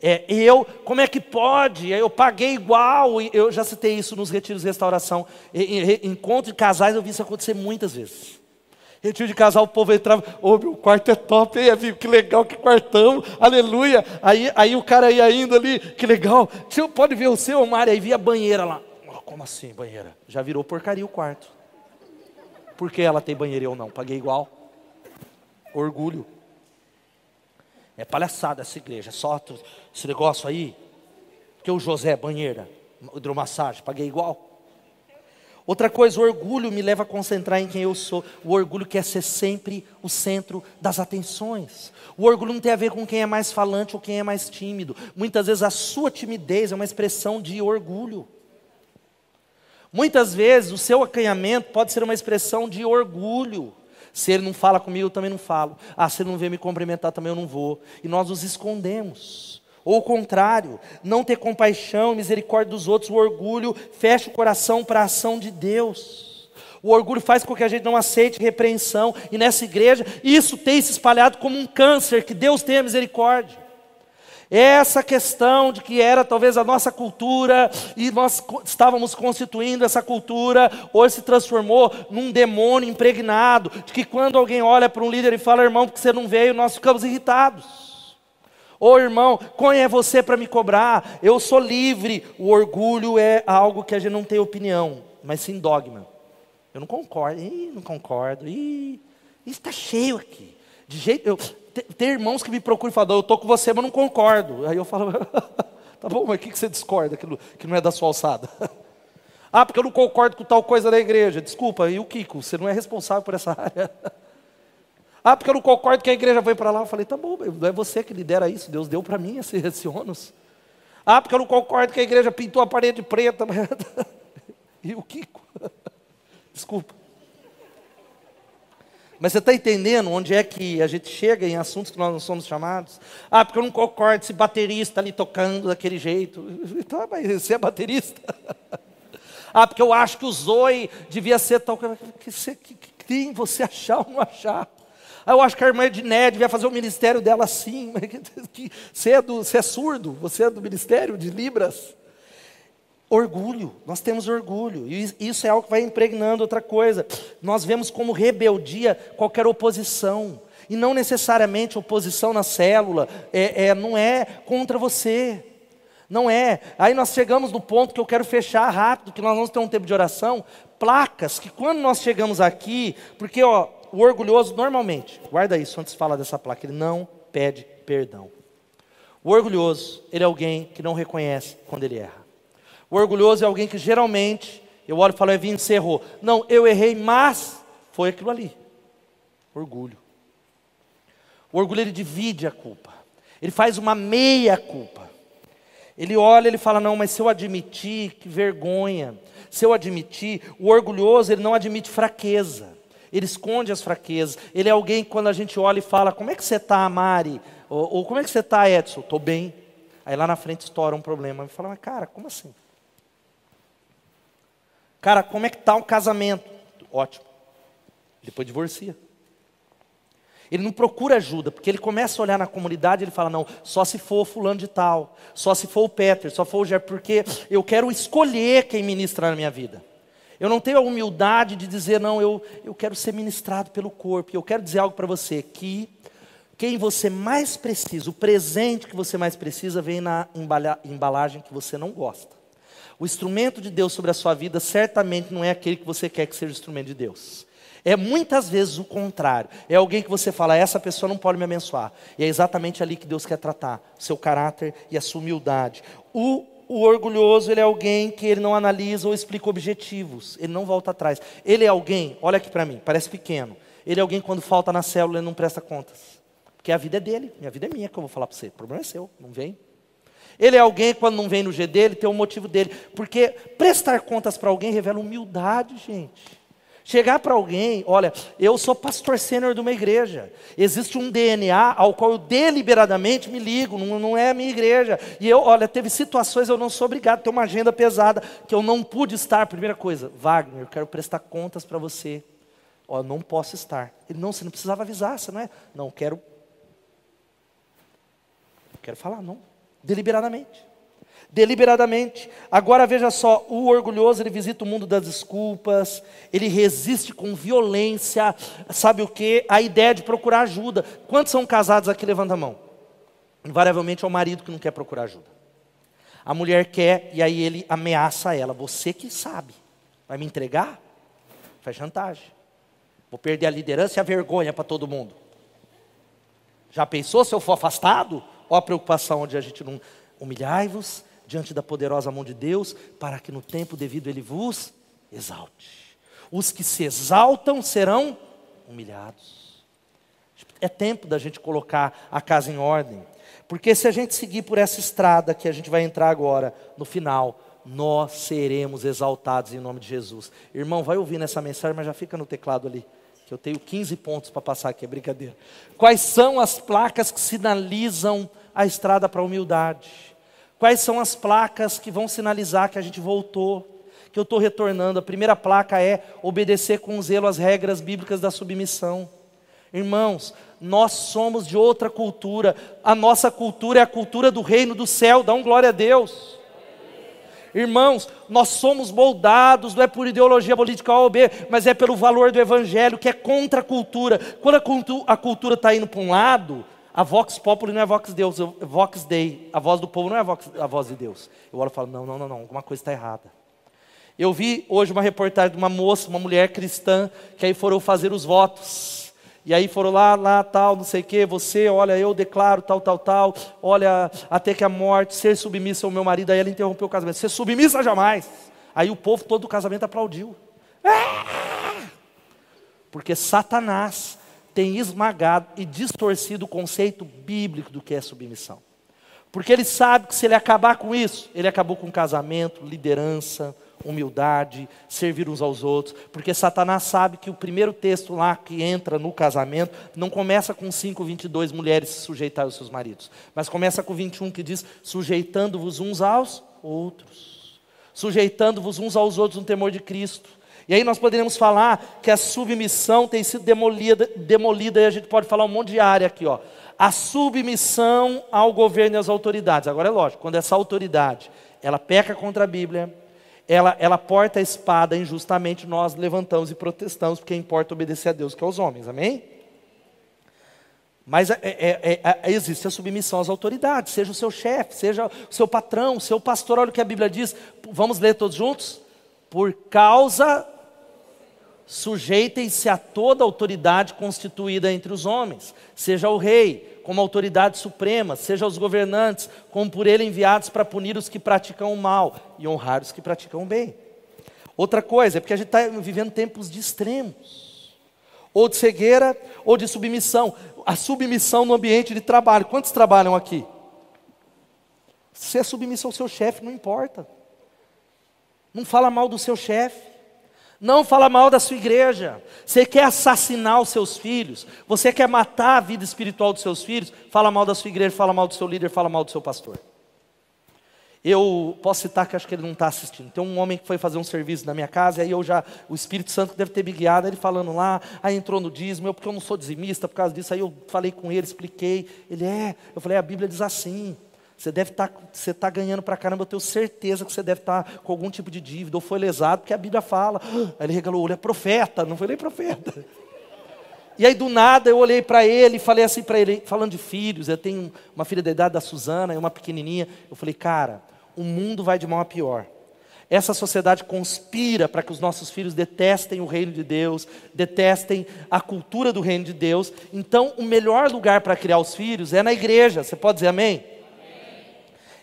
É eu, como é que pode? Eu paguei igual. Eu já citei isso nos retiros de restauração. Em, encontro de casais eu vi isso acontecer muitas vezes. Retiro de casal, o povo entrava, ô oh, meu quarto é top, hein? Que legal, que quartão, aleluia. Aí, aí o cara ia indo ali, que legal. Você pode ver o seu, Mário, aí via a banheira lá. Oh, como assim, banheira? Já virou porcaria o quarto. Por que ela tem banheiro e eu não? Paguei igual. Orgulho. É palhaçada essa igreja. Só esse negócio aí. Que o José, banheira, hidromassagem, paguei igual. Outra coisa, o orgulho me leva a concentrar em quem eu sou. O orgulho quer ser sempre o centro das atenções. O orgulho não tem a ver com quem é mais falante ou quem é mais tímido. Muitas vezes a sua timidez é uma expressão de orgulho. Muitas vezes o seu acanhamento pode ser uma expressão de orgulho. Se ele não fala comigo, eu também não falo. Ah, se ele não vem me cumprimentar, também eu não vou. E nós nos escondemos. Ou o contrário, não ter compaixão, misericórdia dos outros, o orgulho fecha o coração para a ação de Deus. O orgulho faz com que a gente não aceite repreensão. E nessa igreja, isso tem se espalhado como um câncer, que Deus tenha misericórdia. Essa questão de que era talvez a nossa cultura e nós estávamos constituindo essa cultura, hoje se transformou num demônio impregnado, de que quando alguém olha para um líder e fala, irmão, porque você não veio, nós ficamos irritados. Ô oh, irmão, quem é você para me cobrar? Eu sou livre. O orgulho é algo que a gente não tem opinião, mas sim dogma. Eu não concordo, Ih, não concordo, Ih, está cheio aqui. De jeito, eu, tem irmãos que me procuram e falam, eu estou com você, mas não concordo. Aí eu falo, (laughs) tá bom, mas o que, que você discorda que não, que não é da sua alçada? (laughs) ah, porque eu não concordo com tal coisa da igreja. Desculpa, e o Kiko? Você não é responsável por essa (laughs) área. ah, porque eu não concordo que a igreja foi para lá. Eu falei, tá bom, não é você que lidera isso, Deus deu para mim esse, esse ônus. Ah, porque eu não concordo que a igreja pintou a parede preta. e o Kiko? Desculpa. Mas você está entendendo onde é que a gente chega em assuntos que nós não somos chamados? Ah, porque eu não concordo esse baterista ali tocando daquele jeito. (laughs) Tá, mas você é baterista? (laughs) ah, porque eu acho que o Zoe devia ser tal. Que, que, que, que você achar ou não achar? Ah, eu acho que a irmã Edné devia fazer o ministério dela assim. (laughs) Que, você, é do, você é surdo? Você é do ministério de Libras? Orgulho, nós temos orgulho, e isso é algo que vai impregnando outra coisa. Nós vemos como rebeldia qualquer oposição, e não necessariamente oposição na célula, é, é, não é contra você, não é. Aí nós chegamos no ponto que eu quero fechar rápido, que nós vamos ter um tempo de oração, placas, que quando nós chegamos aqui, porque ó, o orgulhoso normalmente, guarda isso antes de falar dessa placa, ele não pede perdão. O orgulhoso, ele é alguém que não reconhece quando ele erra. O orgulhoso é alguém que geralmente, eu olho e falo, é vim encerrou. Não, eu errei, mas foi aquilo ali. Orgulho. O orgulho ele divide a culpa. Ele faz uma meia culpa. Ele olha, ele fala: "Não, mas se eu admitir, que vergonha. Se eu admitir, o orgulhoso, ele não admite fraqueza. Ele esconde as fraquezas. Ele é alguém que quando a gente olha e fala: "Como é que você está, Mari?" Ou, ou "Como é que você está, Edson?" "Estou bem." Aí lá na frente estoura um problema. Eu falo: "Mas cara, como assim?" Cara, como é que está o casamento? Ótimo. Depois divorcia. Ele não procura ajuda, porque ele começa a olhar na comunidade e ele fala: não, só se for fulano de tal, só se for o Peter, só for o Jer, porque eu quero escolher quem ministra na minha vida. Eu não tenho a humildade de dizer, não, eu, eu quero ser ministrado pelo corpo. Eu quero dizer algo para você, que quem você mais precisa, o presente que você mais precisa, vem na embalagem que você não gosta. O instrumento de Deus sobre a sua vida certamente não é aquele que você quer que seja o instrumento de Deus. É muitas vezes o contrário. É alguém que você fala, essa pessoa não pode me abençoar. E é exatamente ali que Deus quer tratar, seu caráter e a sua humildade. O, o orgulhoso, ele é alguém que ele não analisa ou explica objetivos. Ele não volta atrás. Ele é alguém, olha aqui para mim, parece pequeno. Ele é alguém quando falta na célula, ele não presta contas. Porque a vida é dele, minha vida é minha que eu vou falar para você. O problema é seu, não vem. Ele é alguém, quando não vem no G dele, tem um motivo dele. Porque prestar contas para alguém revela humildade, gente. Chegar para alguém, olha, eu sou pastor sênior de uma igreja. Existe um DNA ao qual eu deliberadamente me ligo, não, não é a minha igreja. E eu, olha, teve situações eu não sou obrigado, tem uma agenda pesada que eu não pude estar. Primeira coisa, Wagner, eu quero prestar contas para você. Ó, não posso estar. Ele, não, você não precisava avisar, você não é? Não, quero. Quero falar, não deliberadamente. Deliberadamente. Agora veja só, o orgulhoso ele visita o mundo das desculpas, ele resiste com violência, sabe o que? A ideia de procurar ajuda. Quantos são casados aqui? Levanta a mão. Invariavelmente é o marido que não quer procurar ajuda. A mulher quer e aí ele ameaça ela. Você que sabe. Vai me entregar? Faz chantagem. Vou perder a liderança e a vergonha para todo mundo. Já pensou se eu for afastado? Olha a preocupação onde a gente não. Humilhai-vos diante da poderosa mão de Deus, para que no tempo devido Ele vos exalte. Os que se exaltam serão humilhados. É tempo da gente colocar a casa em ordem. Porque se a gente seguir por essa estrada que a gente vai entrar agora, no final, nós seremos exaltados em nome de Jesus. Irmão, vai ouvir nessa mensagem, mas já fica no teclado ali que eu tenho 15 pontos para passar aqui, é brincadeira. Quais são as placas que sinalizam a estrada para a humildade? Quais são as placas que vão sinalizar que a gente voltou, que eu estou retornando? A primeira placa é obedecer com zelo às regras bíblicas da submissão. Irmãos, nós somos de outra cultura, a nossa cultura é a cultura do reino do céu, dá um glória a Deus. Irmãos, nós somos moldados, não é por ideologia política A ou B, mas é pelo valor do Evangelho, que é contra a cultura. Quando a cultura está indo para um lado, a Vox Populi não é Vox Deus, é Vox Dei. A voz do povo não é a vox, a voz de Deus. Eu olho e falo, não, não, não, não, alguma coisa está errada. Eu vi hoje uma reportagem de uma moça, uma mulher cristã, que aí foram fazer os votos. E aí foram lá, lá, tal, não sei o quê, você, olha, eu declaro tal, tal, tal, olha, até que a morte, ser submissa ao meu marido, aí ela interrompeu o casamento, ser submissa jamais. Aí o povo todo do casamento aplaudiu. Ah! Porque Satanás tem esmagado e distorcido o conceito bíblico do que é submissão. Porque ele sabe que se ele acabar com isso, ele acabou com casamento, liderança, humildade, servir uns aos outros, porque Satanás sabe que o primeiro texto lá que entra no casamento não começa com 5, 22 mulheres se sujeitar aos seus maridos, mas começa com 21 que diz: sujeitando-vos uns aos outros, sujeitando-vos uns aos outros no temor de Cristo. E aí nós poderíamos falar que a submissão tem sido demolida, demolida e a gente pode falar um monte de área aqui, ó. A submissão ao governo e às autoridades. Agora é lógico, quando essa autoridade ela peca contra a Bíblia, ela, ela porta a espada injustamente, nós levantamos e protestamos, porque importa obedecer a Deus que aos homens, amém? Mas é, é, é, é, existe a submissão às autoridades, seja o seu chefe, seja o seu patrão, o seu pastor, olha o que a Bíblia diz, vamos ler todos juntos? Por causa, sujeitem-se a toda autoridade constituída entre os homens, seja o rei, como autoridade suprema, seja os governantes, como por ele enviados para punir os que praticam o mal e honrar os que praticam o bem. Outra coisa, é porque a gente está vivendo tempos de extremos, ou de cegueira, ou de submissão. A submissão no ambiente de trabalho. Quantos trabalham aqui? Se é submissão ao seu chefe, não importa. Não fala mal do seu chefe. Não fala mal da sua igreja. Você quer assassinar os seus filhos? Você quer matar a vida espiritual dos seus filhos? Fala mal da sua igreja, fala mal do seu líder, fala mal do seu pastor. Eu posso citar que acho que ele não está assistindo. Tem um homem que foi fazer um serviço na minha casa, e aí eu já, o Espírito Santo deve ter me guiado, ele falando lá, aí entrou no dízimo, eu, porque eu não sou dizimista por causa disso, aí eu falei com ele, expliquei. Ele é, eu falei, a Bíblia diz assim. Você deve estar, tá, você está ganhando para caramba, eu tenho certeza que você deve estar tá com algum tipo de dívida, ou foi lesado, porque a Bíblia fala. (gasps) Aí ele regalou o olho, é profeta, não foi nem profeta. E aí do nada eu olhei para ele e falei assim para ele, falando de filhos, eu tenho uma filha da idade da Suzana e uma pequenininha. Eu falei, cara, o mundo vai de mal a pior. Essa sociedade conspira para que os nossos filhos detestem o reino de Deus, detestem a cultura do reino de Deus. Então, o melhor lugar para criar os filhos é na igreja. Você pode dizer amém?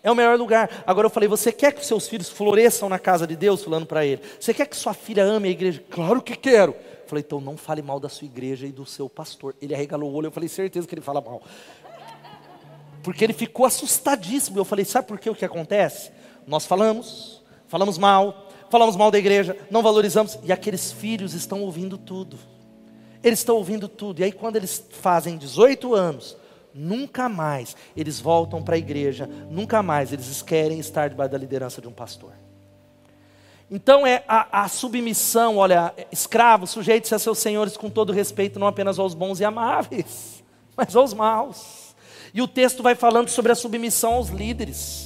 É o melhor lugar. Agora eu falei, você quer que seus filhos floresçam na casa de Deus? Falando para ele. Você quer que sua filha ame a igreja? Claro que quero. Eu falei, então não fale mal da sua igreja e do seu pastor. Ele arregalou o olho, eu falei, certeza que ele fala mal. Porque ele ficou assustadíssimo. Eu falei, sabe por que o que acontece? Nós falamos, falamos mal, falamos mal da igreja, não valorizamos, e aqueles filhos estão ouvindo tudo. Eles estão ouvindo tudo. E aí, quando eles fazem 18 anos, nunca mais eles voltam para a igreja, nunca mais eles querem estar debaixo da liderança de um pastor. Então é a, a submissão, olha, escravos, sujeite-se a seus senhores com todo respeito, não apenas aos bons e amáveis, (laughs) mas aos maus. E o texto vai falando sobre a submissão aos líderes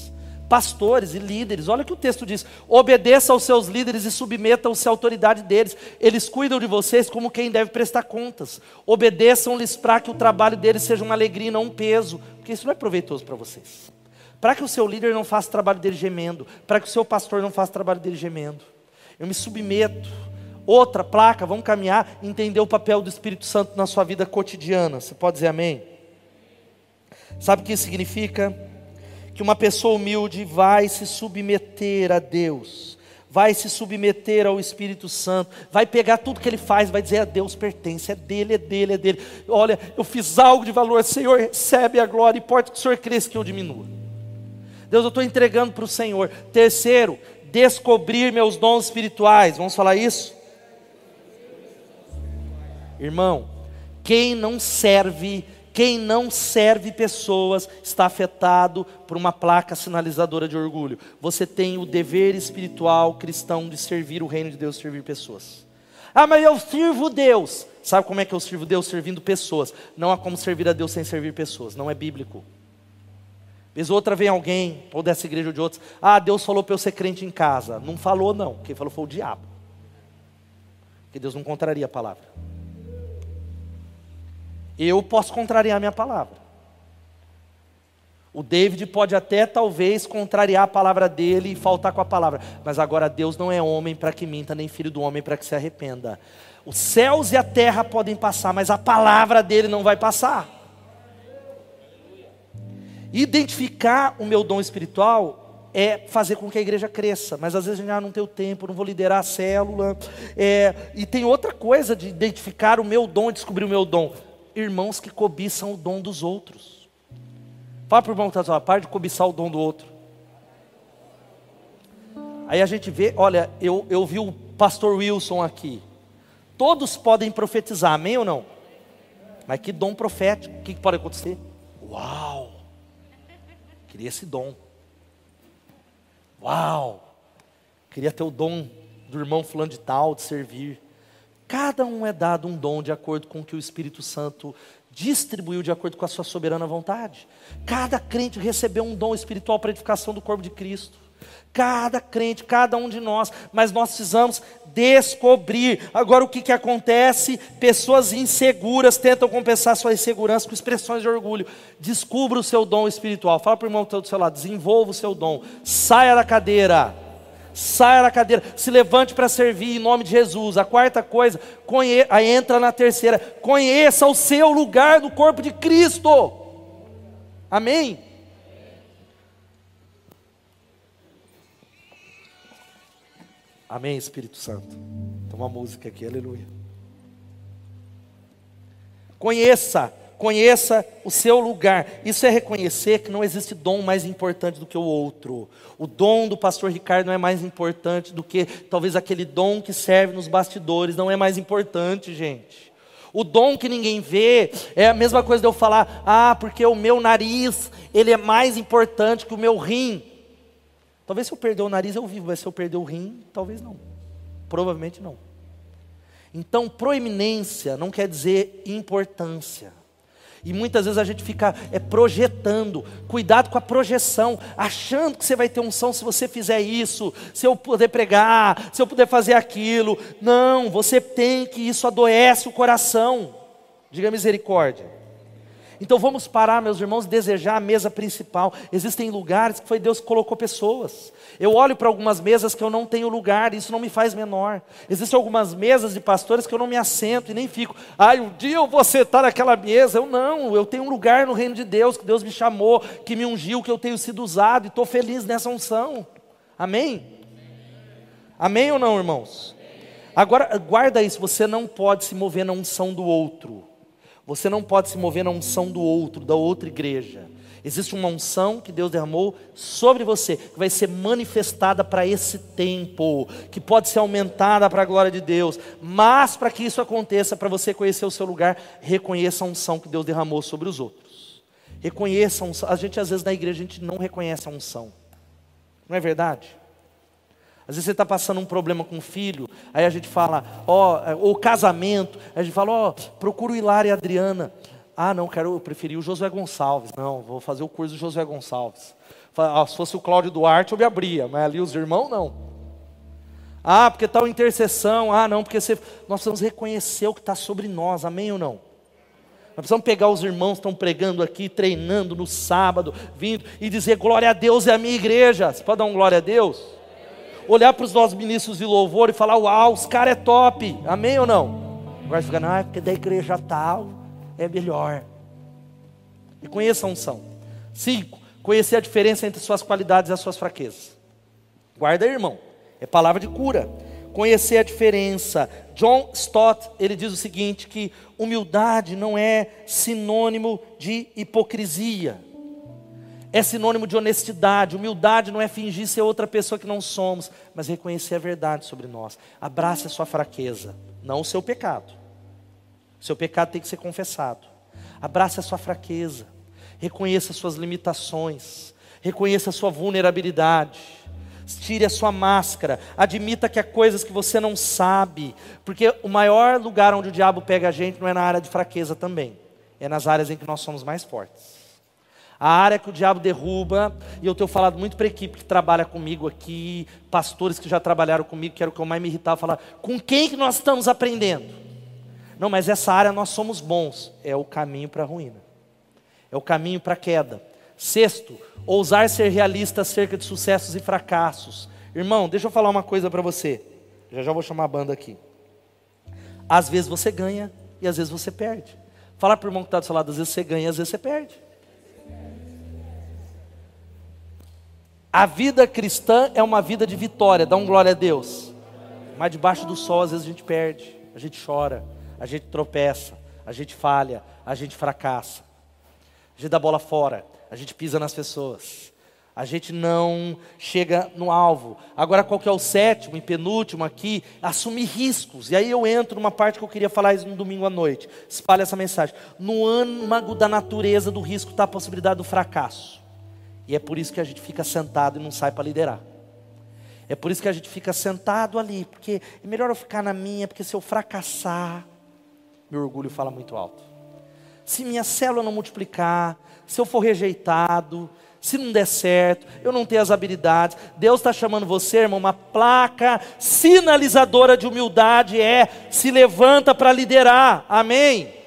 pastores e líderes. Olha o que o texto diz: obedeça aos seus líderes e submetam-se à autoridade deles. Eles cuidam de vocês como quem deve prestar contas. Obedeçam-lhes para que o trabalho deles seja uma alegria não um peso, porque isso não é proveitoso para vocês. Para que o seu líder não faça o trabalho dele gemendo, para que o seu pastor não faça o trabalho dele gemendo. Eu me submeto. Outra placa, vamos caminhar, entender o papel do Espírito Santo na sua vida cotidiana. Você pode dizer amém? Sabe o que isso significa? Que uma pessoa humilde vai se submeter a Deus, vai se submeter ao Espírito Santo, vai pegar tudo que ele faz, vai dizer a Deus pertence, é dele, é dele, é dele. Olha, eu fiz algo de valor, Senhor, recebe a glória, importa que o Senhor cresça que eu diminua. Deus, eu estou entregando para o Senhor. Terceiro, descobrir meus dons espirituais. Vamos falar isso? Irmão, quem não serve quem não serve pessoas está afetado por uma placa sinalizadora de orgulho. Você tem o dever espiritual cristão de servir o reino de Deus, servir pessoas. Ah, mas eu sirvo Deus. Sabe como é que eu sirvo Deus? Servindo pessoas. Não há como servir a Deus sem servir pessoas. Não é bíblico. Vez outra vem alguém, ou dessa igreja ou de outros, ah, Deus falou para eu ser crente em casa. Não falou, não. Quem falou foi o diabo. Porque Deus não contraria a palavra eu posso contrariar minha palavra. O David pode até talvez contrariar a palavra dele e faltar com a palavra, mas agora Deus não é homem para que minta, nem filho do homem para que se arrependa. Os céus e a terra podem passar, mas a palavra dele não vai passar. Identificar o meu dom espiritual é fazer com que a igreja cresça, mas às vezes ah, não tenho tempo, não vou liderar a célula. É, e tem outra coisa de identificar o meu dom, descobrir o meu dom irmãos que cobiçam o dom dos outros. Fala para o irmão que está parte de cobiçar o dom do outro. Aí a gente vê, olha, eu, eu vi o pastor Wilson aqui. Todos podem profetizar, amém ou não? Mas que dom profético, o que pode acontecer? Uau! Queria esse dom. Uau! Queria ter o dom do irmão fulano de tal, de servir. Cada um é dado um dom de acordo com o que o Espírito Santo distribuiu de acordo com a sua soberana vontade. Cada crente recebeu um dom espiritual para edificação do corpo de Cristo. Cada crente, cada um de nós, mas nós precisamos descobrir. Agora, o que, que acontece? Pessoas inseguras tentam compensar sua insegurança com expressões de orgulho. Descubra o seu dom espiritual. Fala para o irmão que está do seu lado, desenvolva o seu dom. Saia da cadeira saia da cadeira, se levante para servir em nome de Jesus. A quarta coisa, conhe... aí entra na terceira, conheça o seu lugar no corpo de Cristo. Amém? Amém, Espírito Santo. Tem uma música aqui, aleluia. Conheça Conheça o seu lugar. Isso é reconhecer que não existe dom mais importante do que o outro. O dom do pastor Ricardo não é mais importante do que talvez aquele dom que serve nos bastidores. Não é mais importante, gente. O dom que ninguém vê é a mesma coisa de eu falar, ah, porque o meu nariz, ele é mais importante que o meu rim. Talvez se eu perder o nariz eu vivo, mas se eu perder o rim, talvez não. Provavelmente não. Então, proeminência não quer dizer importância. E muitas vezes a gente fica é, projetando, cuidado com a projeção, achando que você vai ter unção se você fizer isso, se eu puder pregar, se eu puder fazer aquilo. Não, você tem que isso adoece o coração. Diga misericórdia. Então vamos parar, meus irmãos, desejar a mesa principal. Existem lugares que foi Deus que colocou pessoas. Eu olho para algumas mesas que eu não tenho lugar, isso não me faz menor. Existem algumas mesas de pastores que eu não me assento e nem fico. Ai, um dia eu vou sentar naquela mesa. Eu não, eu tenho um lugar no reino de Deus, que Deus me chamou, que me ungiu, que eu tenho sido usado e estou feliz nessa unção. Amém? Amém ou não, irmãos? Agora, guarda isso, você não pode se mover na unção do outro. Você não pode se mover na unção do outro, da outra igreja. Existe uma unção que Deus derramou sobre você, que vai ser manifestada para esse tempo, que pode ser aumentada para a glória de Deus. Mas para que isso aconteça, para você conhecer o seu lugar, reconheça a unção que Deus derramou sobre os outros. Reconheça a unção. A gente às vezes na igreja a gente não reconhece a unção. Não é verdade? Às vezes você está passando um problema com o filho, aí a gente fala, ó, oh, ou casamento, a gente fala, ó, procura o Hilário e a Adriana. Ah, não, quero, eu preferi o Josué Gonçalves. Não, vou fazer o curso do Josué Gonçalves. Ah, se fosse o Cláudio Duarte, eu me abria, mas ali os irmãos não. Ah, porque tal intercessão. Ah, não, porque você... nós precisamos reconhecer o que está sobre nós, amém ou não? Nós precisamos pegar os irmãos que estão pregando aqui, treinando no sábado, vindo e dizer glória a Deus é a minha igreja. Você pode dar um glória a Deus? Olhar para os nossos ministros de louvor e falar: Uau, os caras é top, amém ou não? Agora fica, é porque da igreja tal é melhor. E conheça a unção. Cinco, conhecer a diferença entre suas qualidades e as suas fraquezas. Guarda aí, irmão, é palavra de cura. Conhecer a diferença. John Stott, ele diz o seguinte: que humildade não é sinônimo de hipocrisia é sinônimo de honestidade. Humildade não é fingir ser outra pessoa que não somos, mas reconhecer a verdade sobre nós. Abrace a sua fraqueza, não o seu pecado. Seu pecado tem que ser confessado. Abrace a sua fraqueza, reconheça as suas limitações, reconheça a sua vulnerabilidade. Tire a sua máscara, admita que há coisas que você não sabe, porque o maior lugar onde o diabo pega a gente não é na área de fraqueza também, é nas áreas em que nós somos mais fortes. A área que o diabo derruba, e eu tenho falado muito para a equipe que trabalha comigo aqui, pastores que já trabalharam comigo, que era o que eu mais me irritava, falar, com quem que nós estamos aprendendo? Não, mas essa área nós somos bons. É o caminho para a ruína. É o caminho para a queda. Sexto, ousar ser realista acerca de sucessos e fracassos. Irmão, deixa eu falar uma coisa para você. Já já vou chamar a banda aqui. Às vezes você ganha e às vezes você perde. Fala para o irmão que está do seu lado, às vezes você ganha, às vezes você perde. A vida cristã é uma vida de vitória, dá um glória a Deus. Mas debaixo do sol, às vezes a gente perde, a gente chora, a gente tropeça, a gente falha, a gente fracassa, a gente dá bola fora, a gente pisa nas pessoas, a gente não chega no alvo. Agora, qual que é o sétimo e penúltimo aqui? Assumir riscos. E aí eu entro numa parte que eu queria falar isso no domingo à noite. Espalha essa mensagem. No âmago da natureza do risco está a possibilidade do fracasso. E é por isso que a gente fica sentado e não sai para liderar. É por isso que a gente fica sentado ali, porque é melhor eu ficar na minha, porque se eu fracassar, meu orgulho fala muito alto. Se minha célula não multiplicar, se eu for rejeitado, se não der certo, eu não tenho as habilidades, Deus está chamando você, irmão, uma placa sinalizadora de humildade é se levanta para liderar, amém?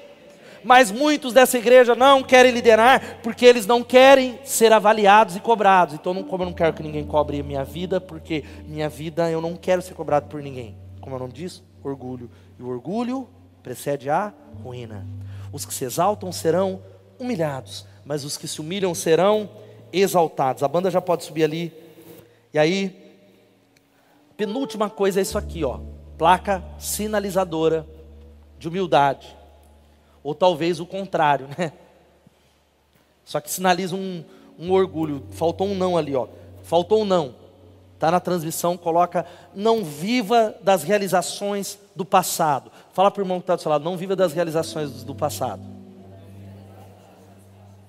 Mas muitos dessa igreja não querem liderar porque eles não querem ser avaliados e cobrados. Então, não, como eu não quero que ninguém cobre a minha vida, porque minha vida eu não quero ser cobrado por ninguém. Como é o nome disso? Orgulho. E o orgulho precede a ruína. Os que se exaltam serão humilhados, mas os que se humilham serão exaltados. A banda já pode subir ali. E aí, penúltima coisa é isso aqui, ó. Placa sinalizadora de humildade. Ou talvez o contrário, né? Só que sinaliza um, um orgulho. Faltou um não ali, ó. Faltou um não. Está na transmissão, coloca não viva das realizações do passado. Fala para o irmão que está do seu lado, não viva das realizações do passado.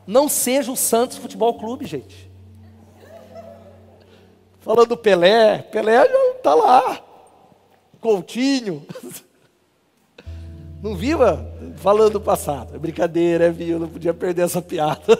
Não seja o Santos Futebol Clube, gente. Falando do Pelé, Pelé já está lá. Coutinho. (laughs) Não viva falando do passado. É brincadeira, é viu? Não podia perder essa piada.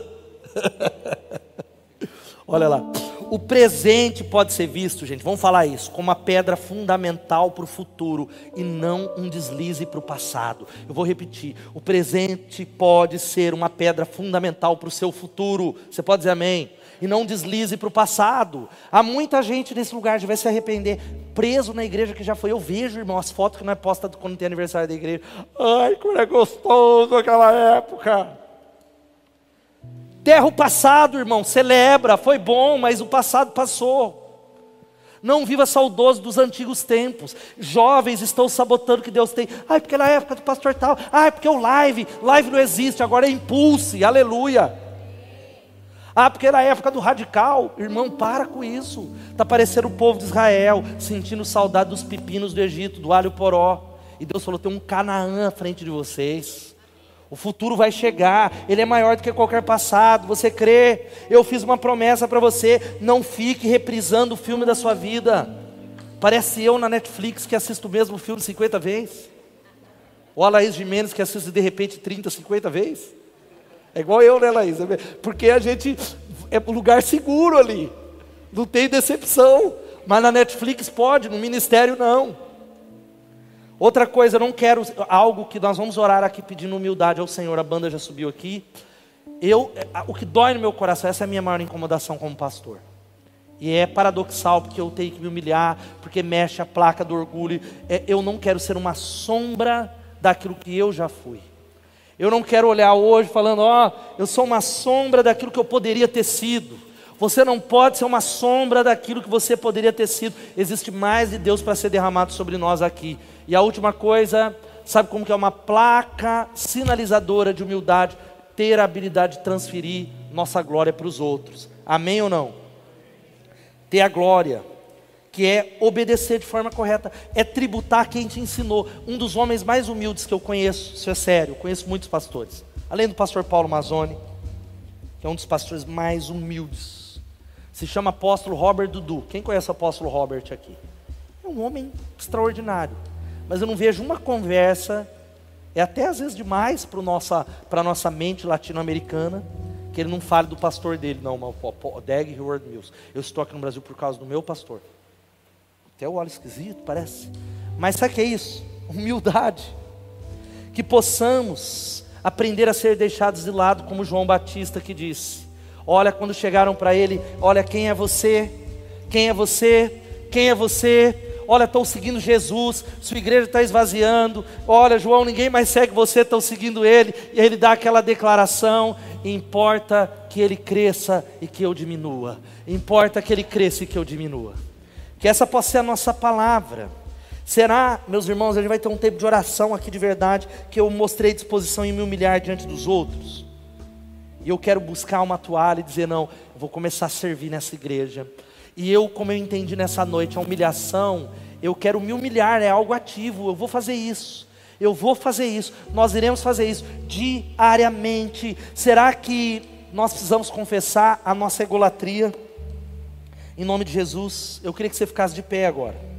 (laughs) Olha lá. O presente pode ser visto, gente, vamos falar isso, como uma pedra fundamental para o futuro e não um deslize para o passado. Eu vou repetir: o presente pode ser uma pedra fundamental para o seu futuro. Você pode dizer amém? E não deslize para o passado. Há muita gente nesse lugar que vai se arrepender, preso na igreja que já foi. Eu vejo, irmão, as fotos que não é posta quando tem aniversário da igreja. Ai, como é gostoso aquela época. Terra o passado, irmão, celebra, foi bom, mas o passado passou. Não viva saudoso dos antigos tempos. Jovens estão sabotando o que Deus tem. Ai, porque na época do pastor tal. Ai, porque o live, live não existe, agora é impulse, aleluia. Ah, porque na época do radical, irmão, para com isso. Está parecendo o povo de Israel, sentindo saudade dos pepinos do Egito, do alho poró. E Deus falou: tem um Canaã à frente de vocês. O futuro vai chegar, ele é maior do que qualquer passado. Você crê? Eu fiz uma promessa para você: não fique reprisando o filme da sua vida. Parece eu na Netflix que assisto o mesmo filme 50 vezes. Ou a Laís Jimenez que assiste de repente 30, 50 vezes. É igual eu, né, Laís? Porque a gente é um lugar seguro ali. Não tem decepção. Mas na Netflix pode, no ministério não. Outra coisa, eu não quero algo que nós vamos orar aqui pedindo humildade ao Senhor. A banda já subiu aqui. Eu, o que dói no meu coração, essa é a minha maior incomodação como pastor. E é paradoxal porque eu tenho que me humilhar, porque mexe a placa do orgulho. É, eu não quero ser uma sombra daquilo que eu já fui. Eu não quero olhar hoje falando, ó, oh, eu sou uma sombra daquilo que eu poderia ter sido. Você não pode ser uma sombra daquilo que você poderia ter sido. Existe mais de Deus para ser derramado sobre nós aqui. E a última coisa, sabe como que é uma placa sinalizadora de humildade? Ter a habilidade de transferir nossa glória para os outros. Amém ou não? Ter a glória, que é obedecer de forma correta, é tributar quem te ensinou. Um dos homens mais humildes que eu conheço, isso é sério, conheço muitos pastores. Além do pastor Paulo Mazzoni, que é um dos pastores mais humildes. Se chama apóstolo Robert Dudu. Quem conhece o apóstolo Robert aqui? É um homem extraordinário mas eu não vejo uma conversa, é até às vezes demais para a nossa mente latino-americana, que ele não fale do pastor dele, não, o Dag Howard Mills. Eu estou aqui no Brasil por causa do meu pastor. Até o olho esquisito, parece. Mas sabe o que é isso? Humildade. Que possamos aprender a ser deixados de lado, como João Batista que disse. Olha, quando chegaram para ele, olha, quem é você? Quem é você? Quem é você? olha, estão seguindo Jesus, sua igreja está esvaziando, olha, João, ninguém mais segue você, estão seguindo ele, e ele dá aquela declaração: importa que ele cresça e que eu diminua, importa que ele cresça e que eu diminua. Que essa possa ser a nossa palavra. Será, meus irmãos, a gente vai ter um tempo de oração aqui de verdade, que eu mostrei disposição em me humilhar diante dos outros. E eu quero buscar uma toalha e dizer: não, eu vou começar a servir nessa igreja. E eu, como eu entendi nessa noite, a humilhação, eu quero me humilhar, é algo ativo, eu vou fazer isso. Eu vou fazer isso, nós iremos fazer isso diariamente. Será que nós precisamos confessar a nossa egolatria? Em nome de Jesus, eu queria que você ficasse de pé agora.